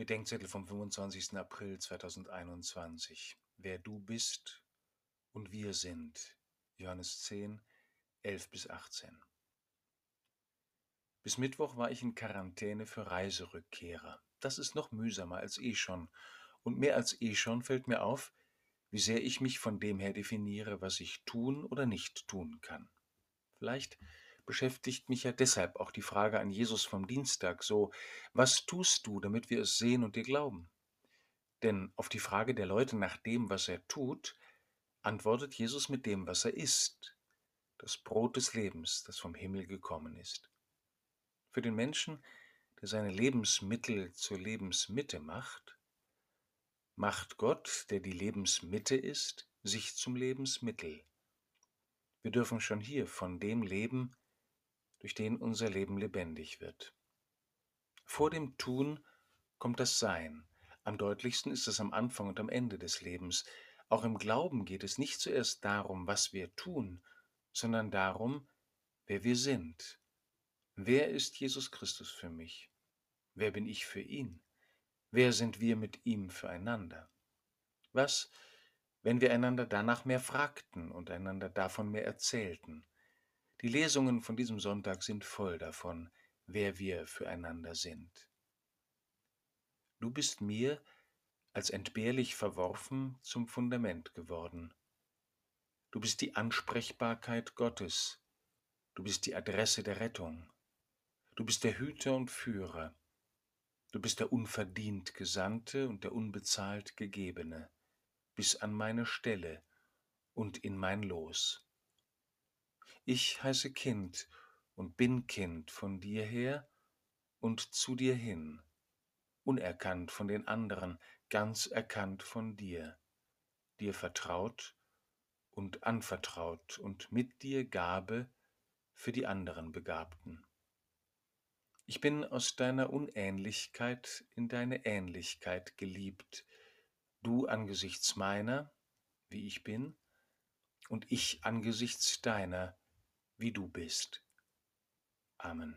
Bedenkzettel vom 25. April 2021. Wer du bist und wir sind. Johannes 10, 11 bis 18. Bis Mittwoch war ich in Quarantäne für Reiserückkehrer. Das ist noch mühsamer als eh schon. Und mehr als eh schon fällt mir auf, wie sehr ich mich von dem her definiere, was ich tun oder nicht tun kann. Vielleicht beschäftigt mich ja deshalb auch die Frage an Jesus vom Dienstag so, was tust du, damit wir es sehen und dir glauben? Denn auf die Frage der Leute nach dem, was er tut, antwortet Jesus mit dem, was er ist, das Brot des Lebens, das vom Himmel gekommen ist. Für den Menschen, der seine Lebensmittel zur Lebensmitte macht, macht Gott, der die Lebensmitte ist, sich zum Lebensmittel. Wir dürfen schon hier von dem leben, durch den unser Leben lebendig wird. Vor dem Tun kommt das Sein. Am deutlichsten ist es am Anfang und am Ende des Lebens. Auch im Glauben geht es nicht zuerst darum, was wir tun, sondern darum, wer wir sind. Wer ist Jesus Christus für mich? Wer bin ich für ihn? Wer sind wir mit ihm füreinander? Was, wenn wir einander danach mehr fragten und einander davon mehr erzählten? Die Lesungen von diesem Sonntag sind voll davon, wer wir füreinander sind. Du bist mir als entbehrlich verworfen zum Fundament geworden. Du bist die Ansprechbarkeit Gottes. Du bist die Adresse der Rettung. Du bist der Hüter und Führer. Du bist der unverdient Gesandte und der unbezahlt Gegebene, bis an meine Stelle und in mein Los. Ich heiße Kind und bin Kind von dir her und zu dir hin, unerkannt von den anderen, ganz erkannt von dir, dir vertraut und anvertraut und mit dir Gabe für die anderen Begabten. Ich bin aus deiner Unähnlichkeit in deine Ähnlichkeit geliebt, du angesichts meiner, wie ich bin, und ich angesichts deiner, wie du bist. Amen.